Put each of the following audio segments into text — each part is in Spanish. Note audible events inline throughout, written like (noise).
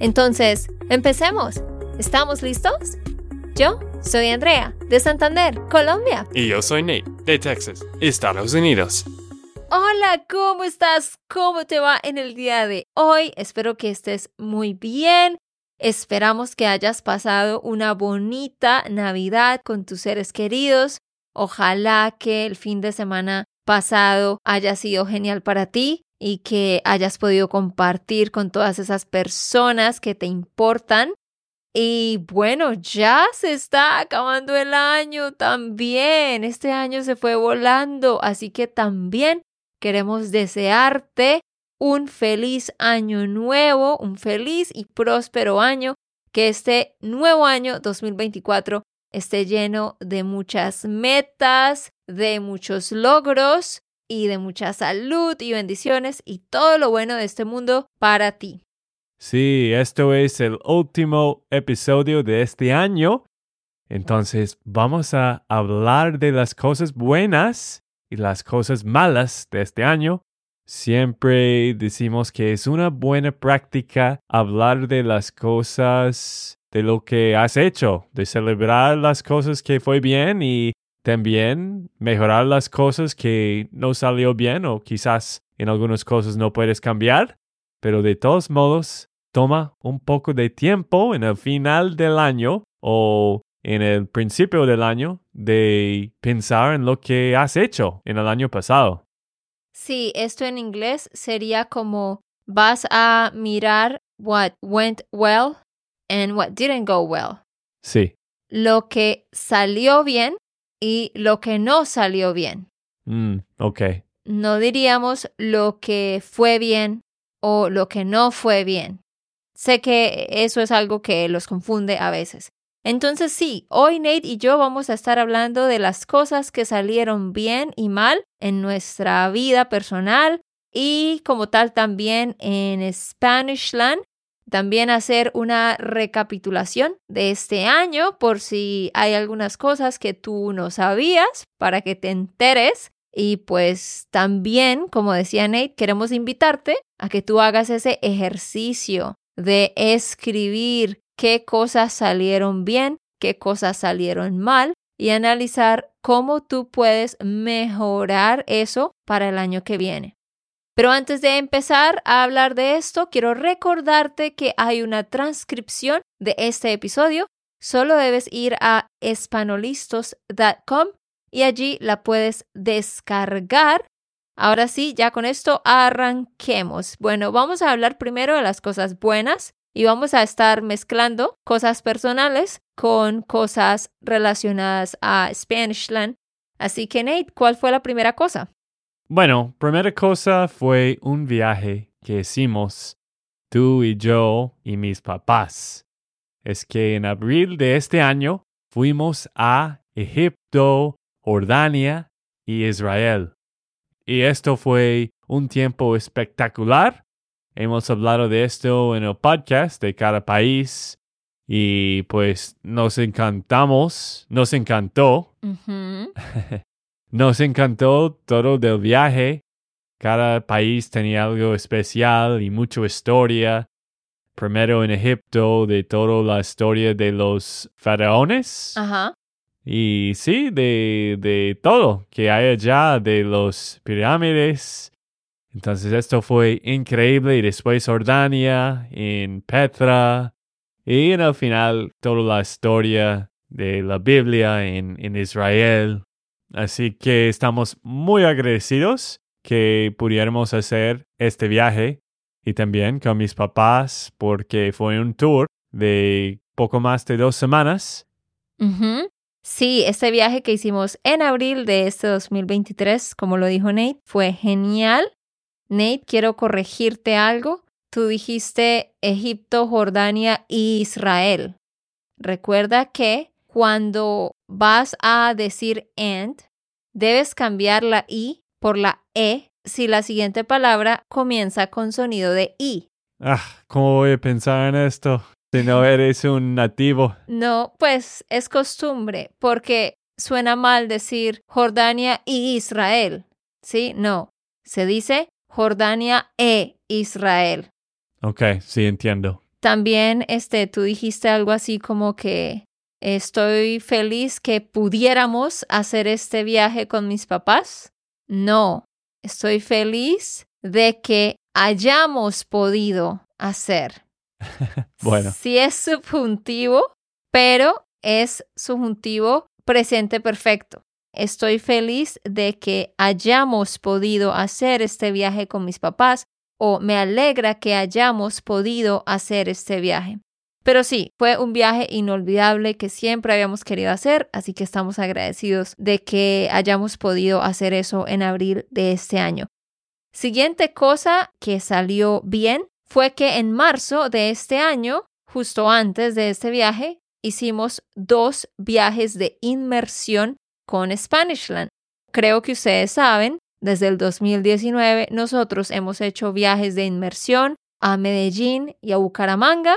Entonces, empecemos. ¿Estamos listos? Yo soy Andrea, de Santander, Colombia. Y yo soy Nate, de Texas, Estados Unidos. Hola, ¿cómo estás? ¿Cómo te va en el día de hoy? Espero que estés muy bien. Esperamos que hayas pasado una bonita Navidad con tus seres queridos. Ojalá que el fin de semana pasado haya sido genial para ti y que hayas podido compartir con todas esas personas que te importan. Y bueno, ya se está acabando el año también. Este año se fue volando, así que también queremos desearte un feliz año nuevo, un feliz y próspero año, que este nuevo año 2024 esté lleno de muchas metas, de muchos logros y de mucha salud y bendiciones y todo lo bueno de este mundo para ti. Sí, esto es el último episodio de este año. Entonces vamos a hablar de las cosas buenas y las cosas malas de este año. Siempre decimos que es una buena práctica hablar de las cosas de lo que has hecho, de celebrar las cosas que fue bien y también mejorar las cosas que no salió bien o quizás en algunas cosas no puedes cambiar, pero de todos modos toma un poco de tiempo en el final del año o en el principio del año de pensar en lo que has hecho en el año pasado. Sí, esto en inglés sería como vas a mirar what went well and what didn't go well. Sí. Lo que salió bien y lo que no salió bien. Mm, ok. No diríamos lo que fue bien o lo que no fue bien. Sé que eso es algo que los confunde a veces. Entonces sí, hoy Nate y yo vamos a estar hablando de las cosas que salieron bien y mal en nuestra vida personal y como tal también en Spanishland también hacer una recapitulación de este año por si hay algunas cosas que tú no sabías para que te enteres. Y pues también, como decía Nate, queremos invitarte a que tú hagas ese ejercicio de escribir qué cosas salieron bien, qué cosas salieron mal y analizar cómo tú puedes mejorar eso para el año que viene. Pero antes de empezar a hablar de esto, quiero recordarte que hay una transcripción de este episodio. Solo debes ir a espanolistos.com y allí la puedes descargar. Ahora sí, ya con esto arranquemos. Bueno, vamos a hablar primero de las cosas buenas y vamos a estar mezclando cosas personales con cosas relacionadas a Spanishland. Así que Nate, ¿cuál fue la primera cosa? Bueno, primera cosa fue un viaje que hicimos tú y yo y mis papás. Es que en abril de este año fuimos a Egipto, Jordania y Israel. Y esto fue un tiempo espectacular. Hemos hablado de esto en el podcast de cada país y pues nos encantamos, nos encantó. (laughs) Nos encantó todo del viaje. Cada país tenía algo especial y mucha historia. Primero en Egipto, de toda la historia de los faraones. Ajá. Y sí, de, de todo que hay allá, de los pirámides. Entonces esto fue increíble. Y después Jordania, en Petra. Y en el final, toda la historia de la Biblia en, en Israel. Así que estamos muy agradecidos que pudiéramos hacer este viaje y también con mis papás porque fue un tour de poco más de dos semanas. Sí, este viaje que hicimos en abril de este 2023, como lo dijo Nate, fue genial. Nate, quiero corregirte algo. tú dijiste Egipto, Jordania y Israel. Recuerda que cuando vas a decir and, debes cambiar la i por la e si la siguiente palabra comienza con sonido de i. Ah, ¿cómo voy a pensar en esto si no eres un nativo? No, pues es costumbre, porque suena mal decir Jordania y Israel. ¿Sí? No. Se dice Jordania e Israel. Ok, sí entiendo. También este, tú dijiste algo así como que estoy feliz que pudiéramos hacer este viaje con mis papás. No, estoy feliz de que hayamos podido hacer. (laughs) bueno. Sí es subjuntivo, pero es subjuntivo presente perfecto. Estoy feliz de que hayamos podido hacer este viaje con mis papás o me alegra que hayamos podido hacer este viaje. Pero sí, fue un viaje inolvidable que siempre habíamos querido hacer, así que estamos agradecidos de que hayamos podido hacer eso en abril de este año. Siguiente cosa que salió bien fue que en marzo de este año, justo antes de este viaje, hicimos dos viajes de inmersión con Spanishland. Creo que ustedes saben, desde el 2019 nosotros hemos hecho viajes de inmersión a Medellín y a Bucaramanga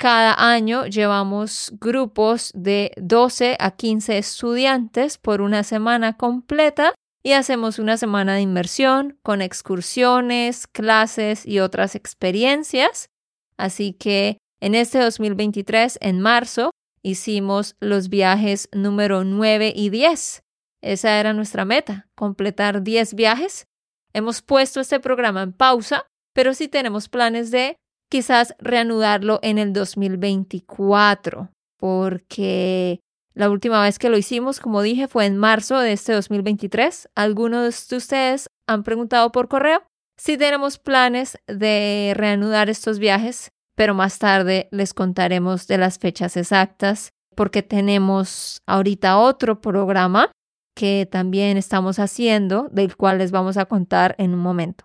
cada año llevamos grupos de 12 a 15 estudiantes por una semana completa y hacemos una semana de inmersión con excursiones, clases y otras experiencias. Así que en este 2023, en marzo, hicimos los viajes número 9 y 10. Esa era nuestra meta, completar 10 viajes. Hemos puesto este programa en pausa, pero sí tenemos planes de quizás reanudarlo en el 2024, porque la última vez que lo hicimos, como dije, fue en marzo de este 2023. Algunos de ustedes han preguntado por correo si tenemos planes de reanudar estos viajes, pero más tarde les contaremos de las fechas exactas, porque tenemos ahorita otro programa que también estamos haciendo, del cual les vamos a contar en un momento.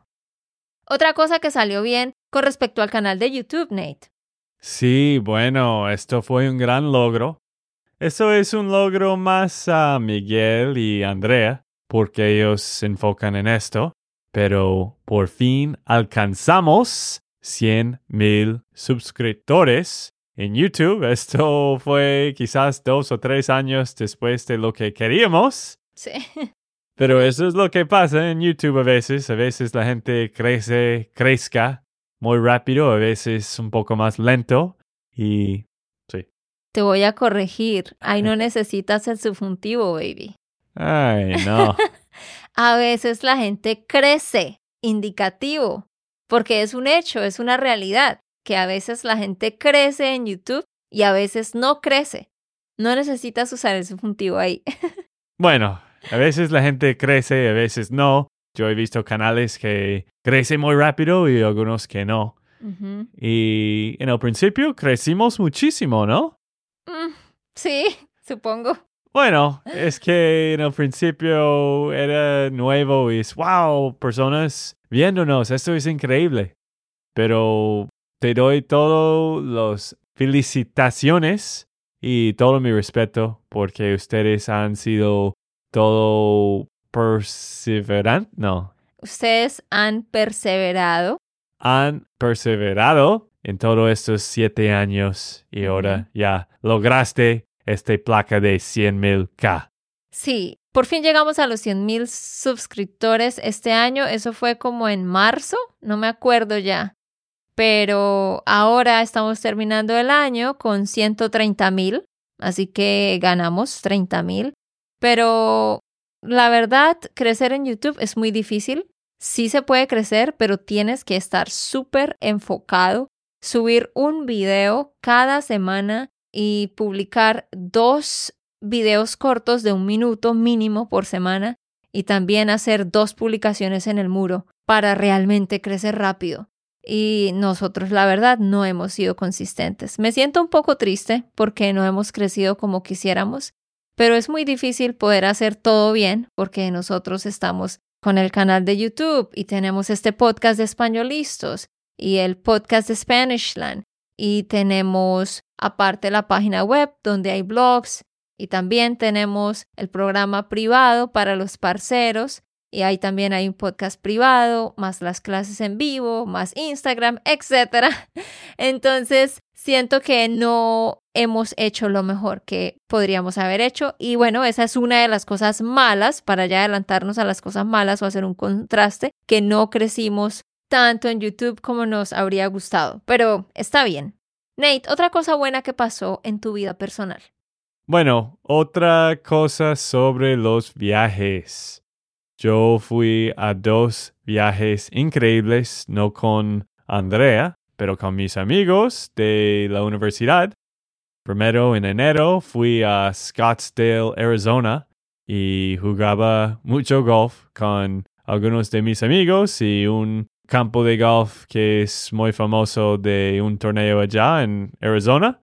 Otra cosa que salió bien con respecto al canal de YouTube, Nate. Sí, bueno, esto fue un gran logro. Eso es un logro más a Miguel y Andrea, porque ellos se enfocan en esto, pero por fin alcanzamos 100 mil suscriptores en YouTube. Esto fue quizás dos o tres años después de lo que queríamos. Sí. (laughs) Pero eso es lo que pasa en YouTube a veces. A veces la gente crece, crezca muy rápido, a veces un poco más lento y sí. Te voy a corregir. Ahí no necesitas el subjuntivo, baby. Ay, no. (laughs) a veces la gente crece, indicativo, porque es un hecho, es una realidad, que a veces la gente crece en YouTube y a veces no crece. No necesitas usar el subjuntivo ahí. (laughs) bueno, a veces la gente crece, a veces no. Yo he visto canales que crecen muy rápido y algunos que no. Y en el principio crecimos muchísimo, ¿no? Mm, sí, supongo. Bueno, es que en el principio era nuevo y es, wow, personas viéndonos, esto es increíble. Pero te doy todas las felicitaciones y todo mi respeto porque ustedes han sido todo perseverante, no. Ustedes han perseverado. Han perseverado en todos estos siete años y ahora ya lograste esta placa de 100 mil K. Sí, por fin llegamos a los 100 mil suscriptores este año. Eso fue como en marzo, no me acuerdo ya. Pero ahora estamos terminando el año con 130 mil, así que ganamos 30 mil. Pero la verdad, crecer en YouTube es muy difícil. Sí se puede crecer, pero tienes que estar súper enfocado, subir un video cada semana y publicar dos videos cortos de un minuto mínimo por semana y también hacer dos publicaciones en el muro para realmente crecer rápido. Y nosotros, la verdad, no hemos sido consistentes. Me siento un poco triste porque no hemos crecido como quisiéramos, pero es muy difícil poder hacer todo bien porque nosotros estamos con el canal de YouTube y tenemos este podcast de españolistas y el podcast de Spanishland. Y tenemos aparte la página web donde hay blogs y también tenemos el programa privado para los parceros y ahí también hay un podcast privado, más las clases en vivo, más Instagram, etc. (laughs) Entonces, siento que no hemos hecho lo mejor que podríamos haber hecho. Y bueno, esa es una de las cosas malas, para ya adelantarnos a las cosas malas o hacer un contraste, que no crecimos tanto en YouTube como nos habría gustado. Pero está bien. Nate, otra cosa buena que pasó en tu vida personal. Bueno, otra cosa sobre los viajes. Yo fui a dos viajes increíbles, no con Andrea, pero con mis amigos de la universidad. Primero en enero fui a Scottsdale, Arizona, y jugaba mucho golf con algunos de mis amigos y un campo de golf que es muy famoso de un torneo allá en Arizona.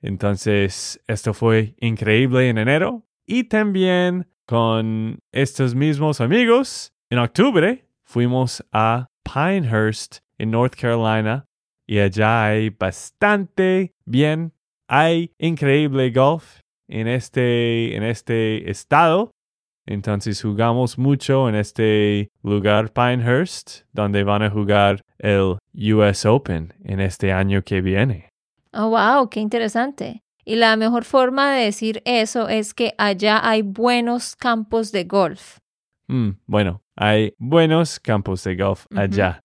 Entonces, esto fue increíble en enero. Y también con estos mismos amigos, en octubre fuimos a Pinehurst, en North Carolina, y allá hay bastante bien, hay increíble golf en este, en este estado. Entonces jugamos mucho en este lugar Pinehurst, donde van a jugar el US Open en este año que viene. Oh, wow, qué interesante. Y la mejor forma de decir eso es que allá hay buenos campos de golf. Mm, bueno, hay buenos campos de golf allá.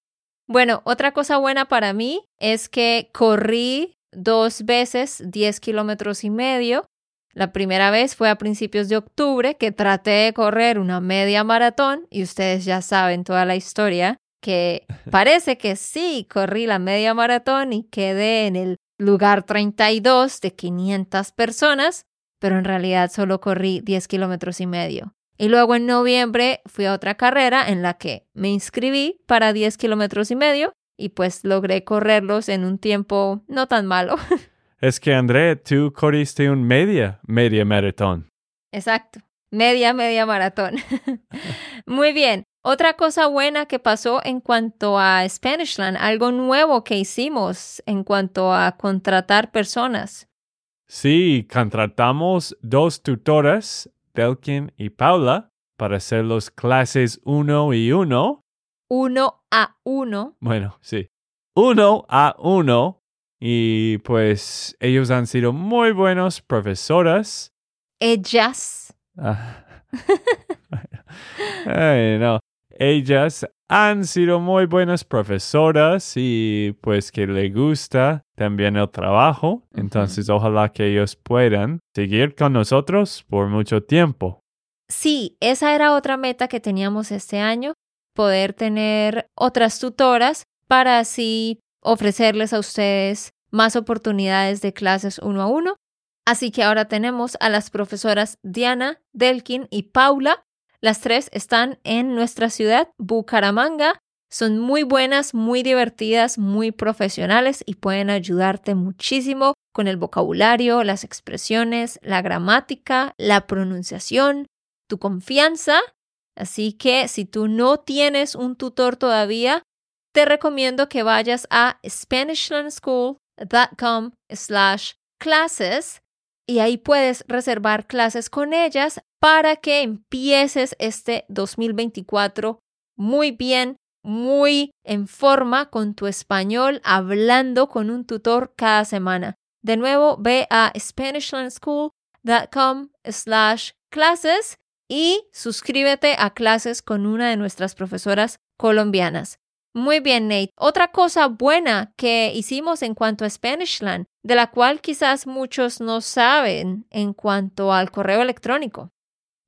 Bueno, otra cosa buena para mí es que corrí dos veces 10 kilómetros y medio. La primera vez fue a principios de octubre que traté de correr una media maratón y ustedes ya saben toda la historia que (laughs) parece que sí, corrí la media maratón y quedé en el lugar 32 de 500 personas, pero en realidad solo corrí 10 kilómetros y medio. Y luego en noviembre fui a otra carrera en la que me inscribí para 10 kilómetros y medio y pues logré correrlos en un tiempo no tan malo. (laughs) Es que André, tú corriste un media, media maratón. Exacto, media, media maratón. (laughs) Muy bien, otra cosa buena que pasó en cuanto a Spanishland, algo nuevo que hicimos en cuanto a contratar personas. Sí, contratamos dos tutoras, Delkin y Paula, para hacer las clases uno y uno. Uno a uno. Bueno, sí. Uno a uno. Y pues ellos han sido muy buenos profesoras. Ellas. Ah. (laughs) Ay, no ellas han sido muy buenas profesoras y pues que le gusta también el trabajo. Entonces ojalá que ellos puedan seguir con nosotros por mucho tiempo. Sí, esa era otra meta que teníamos este año, poder tener otras tutoras para así ofrecerles a ustedes más oportunidades de clases uno a uno. Así que ahora tenemos a las profesoras Diana, Delkin y Paula las tres están en nuestra ciudad, Bucaramanga. Son muy buenas, muy divertidas, muy profesionales y pueden ayudarte muchísimo con el vocabulario, las expresiones, la gramática, la pronunciación, tu confianza. Así que si tú no tienes un tutor todavía, te recomiendo que vayas a SpanishLandSchool.com slash classes y ahí puedes reservar clases con ellas para que empieces este 2024 muy bien, muy en forma con tu español, hablando con un tutor cada semana. De nuevo, ve a SpanishLandSchool.com slash clases y suscríbete a clases con una de nuestras profesoras colombianas. Muy bien, Nate. Otra cosa buena que hicimos en cuanto a Spanishland, de la cual quizás muchos no saben en cuanto al correo electrónico.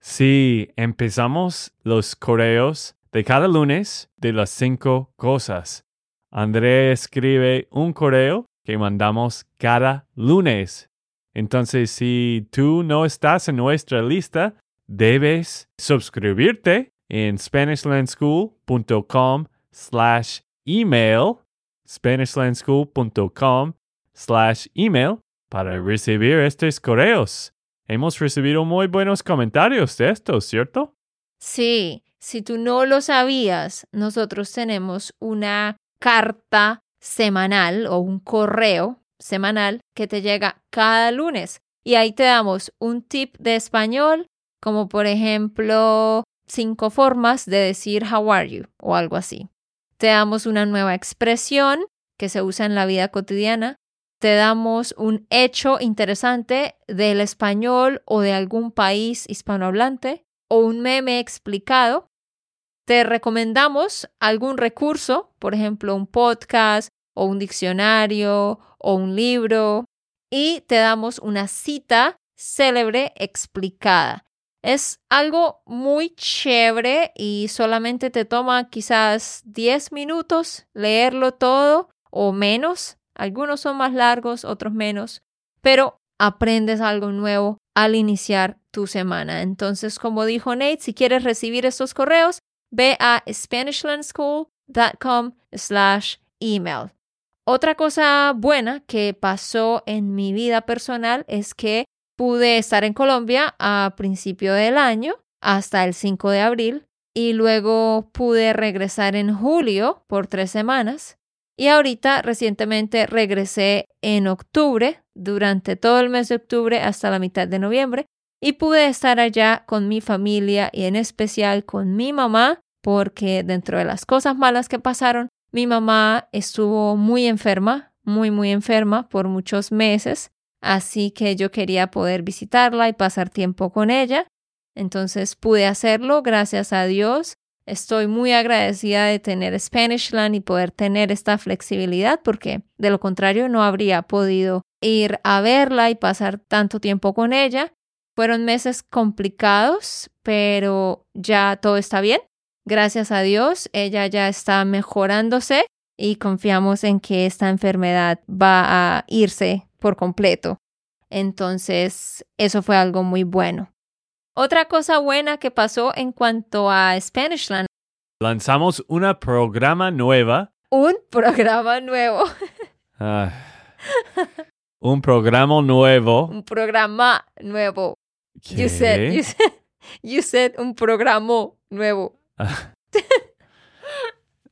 Sí, empezamos los correos de cada lunes de las cinco cosas. André escribe un correo que mandamos cada lunes. Entonces, si tú no estás en nuestra lista, debes suscribirte en SpanishLandSchool.com slash email, SpanishLandSchool.com slash email para recibir estos correos. Hemos recibido muy buenos comentarios de esto, ¿cierto? Sí, si tú no lo sabías, nosotros tenemos una carta semanal o un correo semanal que te llega cada lunes. Y ahí te damos un tip de español, como por ejemplo cinco formas de decir how are you o algo así. Te damos una nueva expresión que se usa en la vida cotidiana. Te damos un hecho interesante del español o de algún país hispanohablante o un meme explicado. Te recomendamos algún recurso, por ejemplo, un podcast o un diccionario o un libro y te damos una cita célebre explicada. Es algo muy chévere y solamente te toma quizás 10 minutos leerlo todo o menos. Algunos son más largos, otros menos, pero aprendes algo nuevo al iniciar tu semana. Entonces, como dijo Nate, si quieres recibir estos correos, ve a SpanishLandSchool.com slash email. Otra cosa buena que pasó en mi vida personal es que pude estar en Colombia a principio del año hasta el 5 de abril y luego pude regresar en julio por tres semanas y ahorita recientemente regresé en octubre durante todo el mes de octubre hasta la mitad de noviembre y pude estar allá con mi familia y en especial con mi mamá porque dentro de las cosas malas que pasaron mi mamá estuvo muy enferma, muy, muy enferma por muchos meses, así que yo quería poder visitarla y pasar tiempo con ella. Entonces pude hacerlo, gracias a Dios. Estoy muy agradecida de tener Spanishland y poder tener esta flexibilidad porque de lo contrario no habría podido ir a verla y pasar tanto tiempo con ella. Fueron meses complicados, pero ya todo está bien. Gracias a Dios, ella ya está mejorándose y confiamos en que esta enfermedad va a irse por completo. Entonces, eso fue algo muy bueno. Otra cosa buena que pasó en cuanto a Spanishland. Lanzamos una programa nueva. Un programa nuevo. (laughs) Ah. un programa nuevo. Un programa nuevo. You said, you said, you said un programa nuevo. (laughs)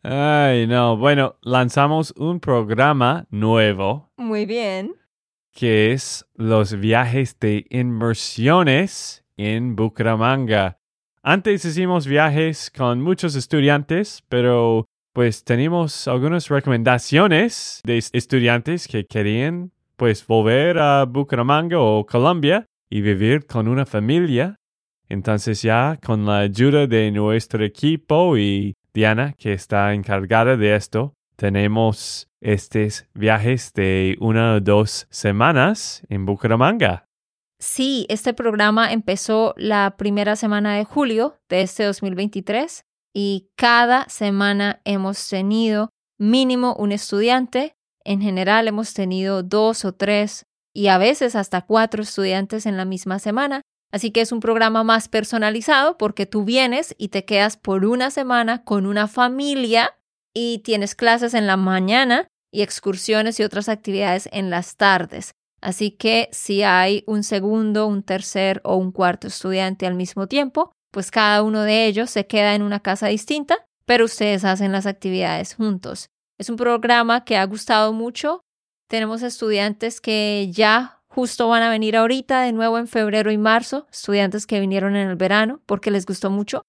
Ay, no. Bueno, lanzamos un programa nuevo. Muy bien. Que es los viajes de inmersiones en Bucaramanga. Antes hicimos viajes con muchos estudiantes, pero pues tenemos algunas recomendaciones de estudiantes que querían pues volver a Bucaramanga o Colombia y vivir con una familia entonces ya con la ayuda de nuestro equipo y Diana, que está encargada de esto, tenemos estos viajes de una o dos semanas en Bucaramanga. Sí, este programa empezó la primera semana de julio de este 2023 y cada semana hemos tenido mínimo un estudiante. En general hemos tenido dos o tres y a veces hasta cuatro estudiantes en la misma semana Así que es un programa más personalizado porque tú vienes y te quedas por una semana con una familia y tienes clases en la mañana y excursiones y otras actividades en las tardes. Así que si hay un segundo, un tercer o un cuarto estudiante al mismo tiempo, pues cada uno de ellos se queda en una casa distinta, pero ustedes hacen las actividades juntos. Es un programa que ha gustado mucho. Tenemos estudiantes que ya Justo van a venir ahorita de nuevo en febrero y marzo, estudiantes que vinieron en el verano porque les gustó mucho.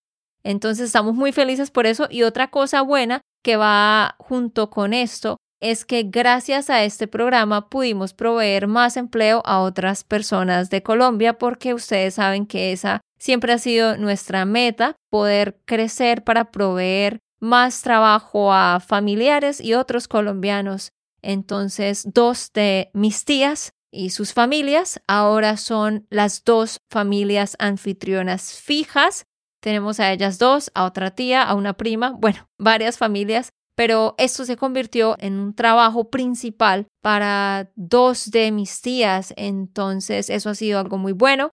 Entonces estamos muy felices por eso. Y otra cosa buena que va junto con esto es que gracias a este programa pudimos proveer más empleo a otras personas de Colombia porque ustedes saben que esa siempre ha sido nuestra meta, poder crecer para proveer más trabajo a familiares y otros colombianos. Entonces, dos de mis tías y sus familias ahora son las dos familias anfitrionas fijas. Tenemos a ellas dos, a otra tía, a una prima, bueno, varias familias, pero esto se convirtió en un trabajo principal para dos de mis tías, entonces eso ha sido algo muy bueno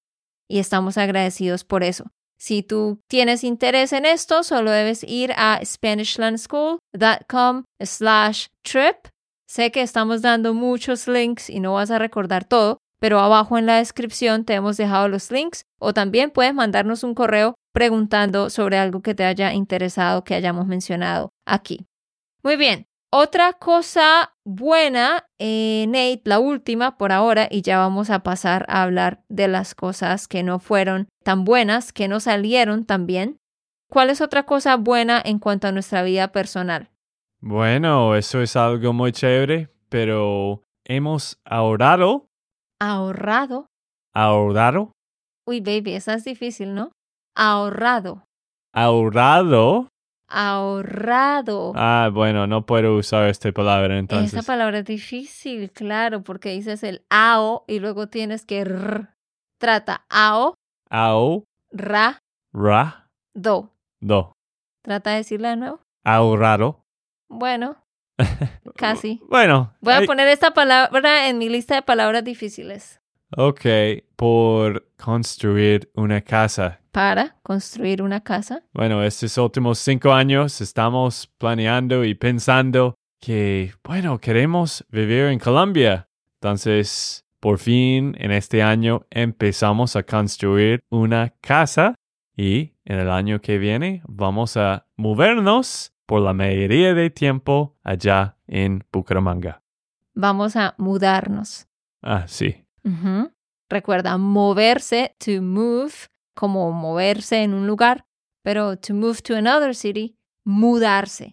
y estamos agradecidos por eso. Si tú tienes interés en esto, solo debes ir a SpanishLandSchool.com slash trip Sé que estamos dando muchos links y no vas a recordar todo, pero abajo en la descripción te hemos dejado los links o también puedes mandarnos un correo preguntando sobre algo que te haya interesado que hayamos mencionado aquí. Muy bien, Otra cosa buena, eh, Nate, la última por ahora, y ya vamos a pasar a hablar de las cosas que no fueron tan buenas, que no salieron tan bien. ¿Cuál es otra cosa buena en cuanto a nuestra vida personal? Bueno, eso es algo muy chévere, pero hemos ahorrado. Ahorrado. Ahorrado. Uy, baby, esa es difícil, ¿no? Ahorrado. Ahorrado. Ahorrado. Ah, bueno, no puedo usar esta palabra entonces. Esa palabra es difícil, claro, porque dices el AO y luego tienes que r. Trata AO, Ao. ra, Ra. do. Do. Trata de decirla de nuevo. Ahorrado. Bueno, (laughs) casi. Bueno. Voy a poner esta palabra en mi lista de palabras difíciles. Ok, por construir una casa. Para construir una casa. Bueno, estos últimos cinco años estamos planeando y pensando que, bueno, queremos vivir en Colombia. Entonces, por fin, en este año empezamos a construir una casa y en el año que viene vamos a movernos por la mayoría del tiempo allá en Bucaramanga. Vamos a mudarnos. Ah, sí. Recuerda, moverse, to move, como moverse en un lugar, pero to move to another city, mudarse.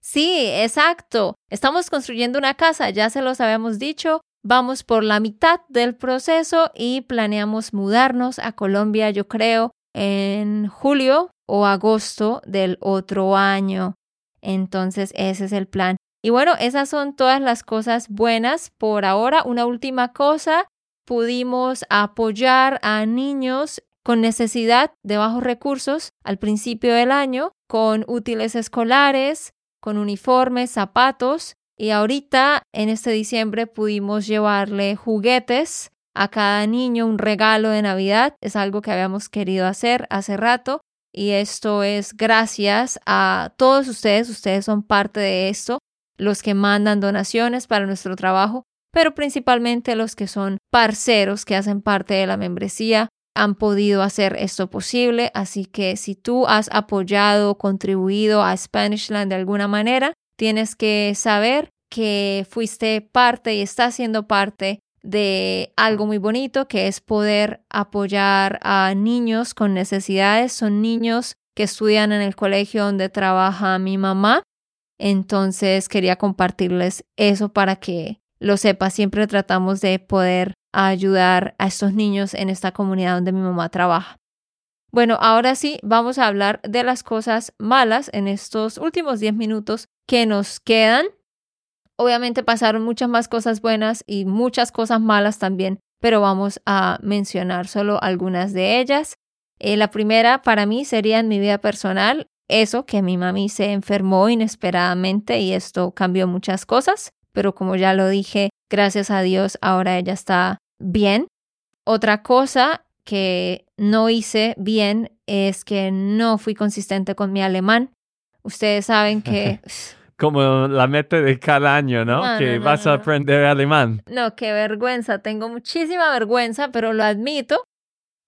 Sí, exacto. Estamos construyendo una casa, ya se los habíamos dicho. Vamos por la mitad del proceso y planeamos mudarnos a Colombia, yo creo, en julio o agosto del otro año. Entonces, ese es el plan. Y bueno, esas son todas las cosas buenas por ahora. Una última cosa, pudimos apoyar a niños con necesidad de bajos recursos al principio del año, con útiles escolares, con uniformes, zapatos, y ahorita en este diciembre pudimos llevarle juguetes a cada niño, un regalo de Navidad. Es algo que habíamos querido hacer hace rato. Y esto es gracias a todos ustedes, ustedes son parte de esto, los que mandan donaciones para nuestro trabajo, pero principalmente los que son parceros que hacen parte de la membresía han podido hacer esto posible. Así que si tú has apoyado, contribuido a Spanishland de alguna manera, tienes que saber que fuiste parte y estás siendo parte de algo muy bonito que es poder apoyar a niños con necesidades. Son niños que estudian en el colegio donde trabaja mi mamá. Entonces quería compartirles eso para que lo sepa. Siempre tratamos de poder ayudar a estos niños en esta comunidad donde mi mamá trabaja. Bueno, ahora sí, vamos a hablar de las cosas malas en estos últimos 10 minutos que nos quedan. Obviamente pasaron muchas más cosas buenas y muchas cosas malas también, pero vamos a mencionar solo algunas de ellas. Eh, la primera para mí sería en mi vida personal, eso que mi mami se enfermó inesperadamente y esto cambió muchas cosas, pero como ya lo dije, gracias a Dios ahora ella está bien. Otra cosa que no hice bien es que no fui consistente con mi alemán. Ustedes saben que (laughs) Como la meta de cada año, ¿no? No, que no, no, vas a aprender alemán. No, qué vergüenza. Tengo muchísima vergüenza, pero lo admito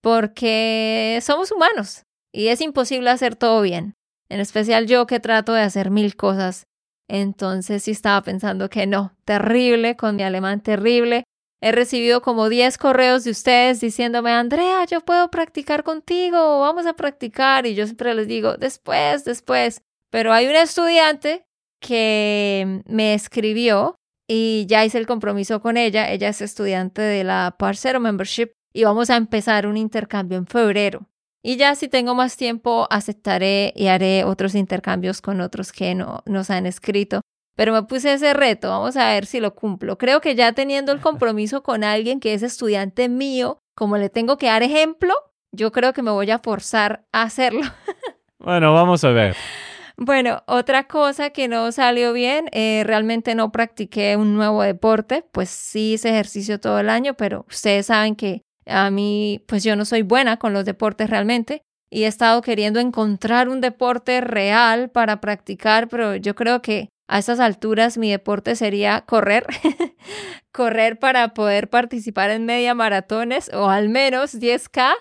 porque somos humanos y es imposible hacer todo bien. En especial yo que trato de hacer mil cosas. Entonces sí estaba pensando que no, terrible con mi alemán, terrible. He recibido como 10 correos de ustedes diciéndome, Andrea, yo puedo practicar contigo, vamos a practicar. Y yo siempre les digo, después, después. Pero hay un estudiante que me escribió y ya hice el compromiso con ella. Ella es estudiante de la Parcero Membership y vamos a empezar un intercambio en febrero. Y ya si tengo más tiempo, aceptaré y haré otros intercambios con otros que no, nos han escrito. Pero me puse ese reto, vamos a ver si lo cumplo. Creo que ya teniendo el (laughs) compromiso con alguien que es estudiante mío, como le tengo que dar ejemplo, yo creo que me voy a forzar a hacerlo. Bueno, vamos a ver. Bueno, otra cosa que no salió bien, eh, realmente no practiqué un nuevo deporte, pues sí hice ejercicio todo el año, pero ustedes saben que a mí, pues yo no soy buena con los deportes realmente y he estado queriendo encontrar un deporte real para practicar, pero yo creo que a estas alturas mi deporte sería correr, (laughs) correr para poder participar en media maratones o al menos 10K.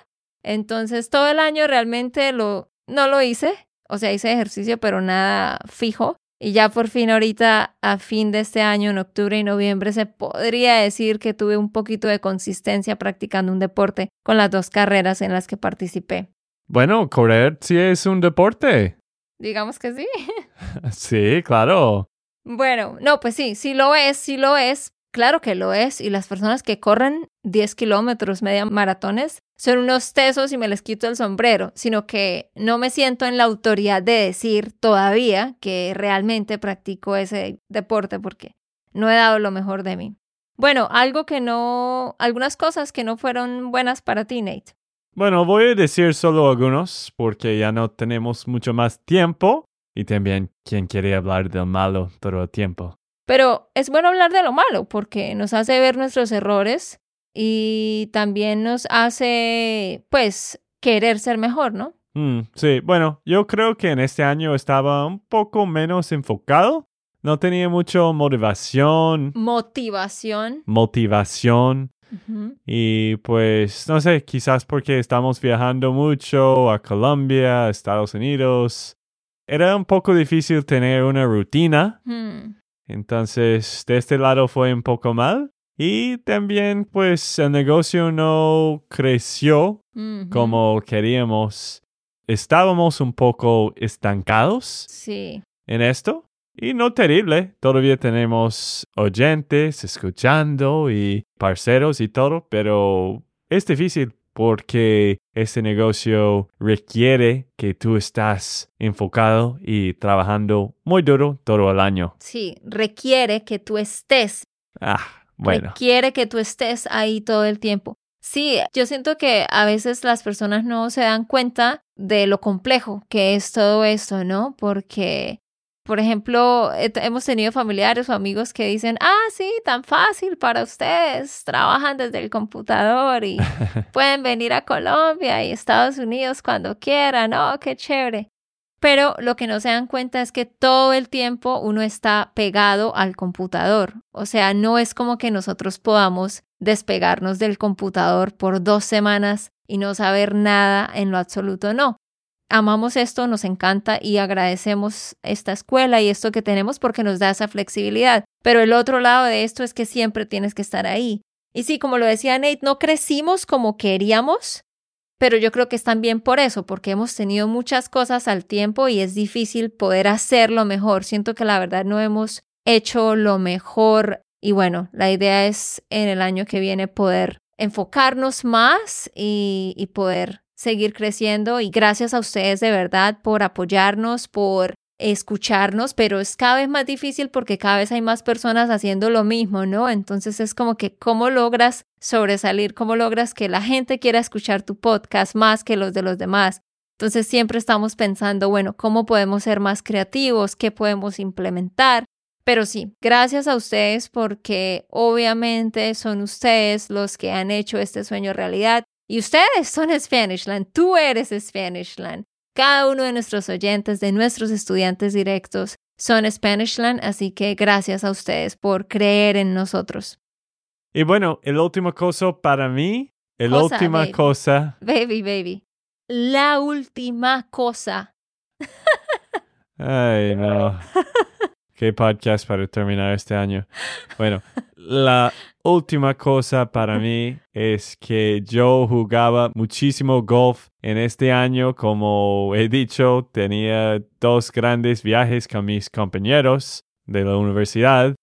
Entonces todo el año realmente lo, no lo hice, o sea, hice ejercicio, pero nada fijo. Y ya por fin ahorita, a fin de este año, en octubre y noviembre, se podría decir que tuve un poquito de consistencia practicando un deporte con las dos carreras en las que participé. Bueno, correr sí es un deporte. Digamos que sí. (laughs) sí, claro. Bueno, no, pues sí, sí lo es, sí lo es. Claro que lo es. Y las personas que corren 10 kilómetros, media maratones, son unos tesos y me les quito el sombrero, sino que no me siento en la autoridad de decir todavía que realmente practico ese deporte porque no he dado lo mejor de mí. Bueno, algo que no, algunas cosas que no fueron buenas para ti, Nate. Bueno, voy a decir solo algunos porque ya no tenemos mucho más tiempo y también quién quiere hablar del malo todo el tiempo. Pero es bueno hablar de lo malo porque nos hace ver nuestros errores y también nos hace, pues, querer ser mejor, ¿no? Mm, sí, bueno, yo creo que en este año estaba un poco menos enfocado. No tenía mucha motivación. Motivación. Motivación. Y pues, no sé, quizás porque estamos viajando mucho a Colombia, a Estados Unidos. Era un poco difícil tener una rutina. Hmm. Entonces, de este lado fue un poco mal. Y también, pues, el negocio no creció como queríamos. Estábamos un poco estancados sí. en esto. Y no terrible, todavía tenemos oyentes escuchando y parceros y todo, pero es difícil porque este negocio requiere que tú estás enfocado y trabajando muy duro todo el año. Sí, requiere que tú estés. Ah, bueno. Requiere que tú estés ahí todo el tiempo. Sí, yo siento que a veces las personas no se dan cuenta de lo complejo que es todo esto, ¿no? Porque por ejemplo, hemos tenido familiares o amigos que dicen, ah, sí, tan fácil para ustedes, trabajan desde el computador y (laughs) pueden venir a Colombia y Estados Unidos cuando quieran, oh, qué chévere. Pero lo que no se dan cuenta es que todo el tiempo uno está pegado al computador. O sea, no es como que nosotros podamos despegarnos del computador por dos semanas y no saber nada en lo absoluto, no amamos esto, nos encanta y agradecemos esta escuela y esto que tenemos porque nos da esa flexibilidad. Pero el otro lado de esto es que siempre tienes que estar ahí. Y sí, como lo decía Nate, no crecimos como queríamos, pero yo creo que es también por eso, porque hemos tenido muchas cosas al tiempo y es difícil poder hacerlo mejor. Siento que la verdad no hemos hecho lo mejor y bueno, la idea es en el año que viene poder enfocarnos más y, y poder seguir creciendo y gracias a ustedes de verdad por apoyarnos, por escucharnos, pero es cada vez más difícil porque cada vez hay más personas haciendo lo mismo, ¿no? Entonces es como que cómo logras sobresalir, cómo logras que la gente quiera escuchar tu podcast más que los de los demás. Entonces siempre estamos pensando, bueno, ¿cómo podemos ser más creativos? ¿Qué podemos implementar? Pero sí, gracias a ustedes porque obviamente son ustedes los que han hecho este sueño realidad y ustedes son Spanishland, tú eres Spanishland. Cada uno de nuestros oyentes, de nuestros estudiantes directos, son Spanishland, así que gracias a ustedes por creer en nosotros. Y bueno, el último cosa para mí, la última cosa. Baby, baby. La última cosa. Ay, no. (laughs) Qué podcast para terminar este año. Bueno, la última cosa para mí es que yo jugaba muchísimo golf en este año. Como he dicho, tenía dos grandes viajes con mis compañeros de la universidad,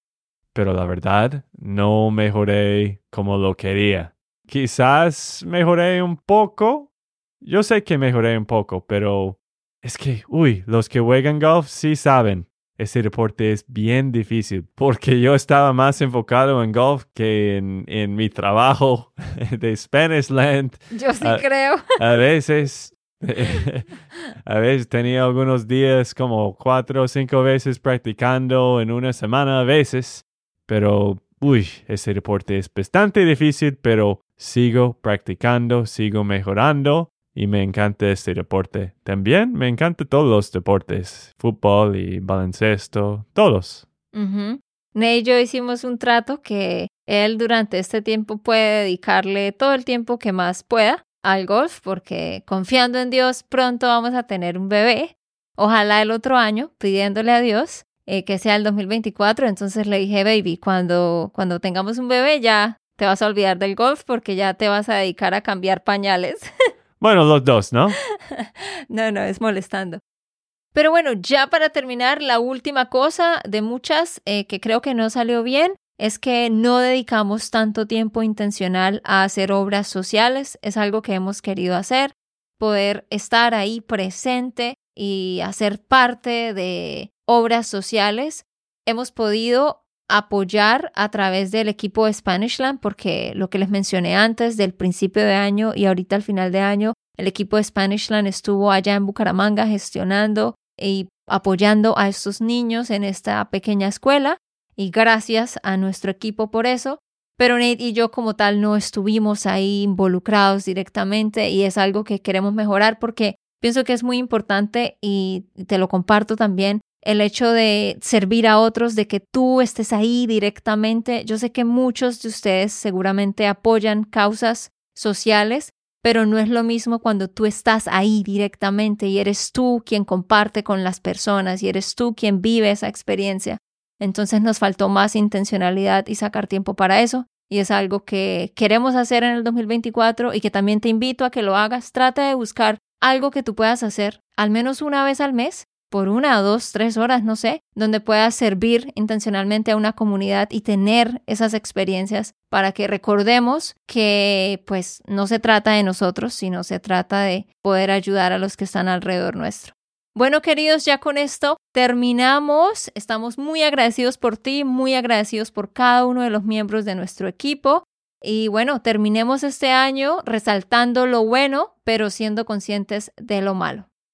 pero la verdad no mejoré como lo quería. Quizás mejoré un poco. Yo sé que mejoré un poco, pero es que, uy, los que juegan golf sí saben ese deporte es bien difícil porque yo estaba más enfocado en golf que en, mi trabajo (laughs) de Spanish Land. Yo sí creo. (laughs) A veces, (laughs) a veces tenía algunos días como cuatro o cinco veces practicando en una semana a veces, pero uy, ese deporte es bastante difícil, pero sigo practicando, sigo mejorando y me encanta este deporte. También me encantan todos los deportes, fútbol y baloncesto, todos. Uh y yo hicimos un trato que él durante este tiempo puede dedicarle todo el tiempo que más pueda al golf, porque confiando en Dios pronto vamos a tener un bebé, ojalá el otro año, pidiéndole a Dios. Eh, que sea el 2024. Entonces le dije, baby, cuando, cuando tengamos un bebé ya te vas a olvidar del golf porque ya te vas a dedicar a cambiar pañales. (laughs) Bueno, los dos, ¿no? no, no, es molestando. Pero bueno, ya para terminar, la última cosa de muchas eh, que creo que no salió bien es que no dedicamos tanto tiempo intencional a hacer obras sociales. Es algo que hemos querido hacer, poder estar ahí presente y hacer parte de obras sociales. Hemos podido apoyar a través del equipo de Spanishland, porque lo que les mencioné antes del principio de año y ahorita al final de año, el equipo de Spanishland estuvo allá en Bucaramanga gestionando y apoyando a estos niños en esta pequeña escuela y gracias a nuestro equipo por eso. Pero Nate y yo como tal no estuvimos ahí involucrados directamente y es algo que queremos mejorar porque pienso que es muy importante y te lo comparto también el hecho de servir a otros, de que tú estés ahí directamente. Yo sé que muchos de ustedes seguramente apoyan causas sociales, pero no es lo mismo cuando tú estás ahí directamente y eres tú quien comparte con las personas y eres tú quien vive esa experiencia. Entonces nos faltó más intencionalidad y sacar tiempo para eso. Y es algo que queremos hacer en el 2024 y que también te invito a que lo hagas. Trata de buscar algo que tú puedas hacer al menos una vez al mes por una, dos, tres horas, no sé, donde puedas servir intencionalmente a una comunidad y tener esas experiencias para que recordemos que pues no se trata de nosotros, sino se trata de poder ayudar a los que están alrededor nuestro. Bueno, queridos, ya con esto terminamos. Estamos muy agradecidos por ti, muy agradecidos por cada uno de los miembros de nuestro equipo. Y bueno, terminemos este año resaltando lo bueno, pero siendo conscientes de lo malo.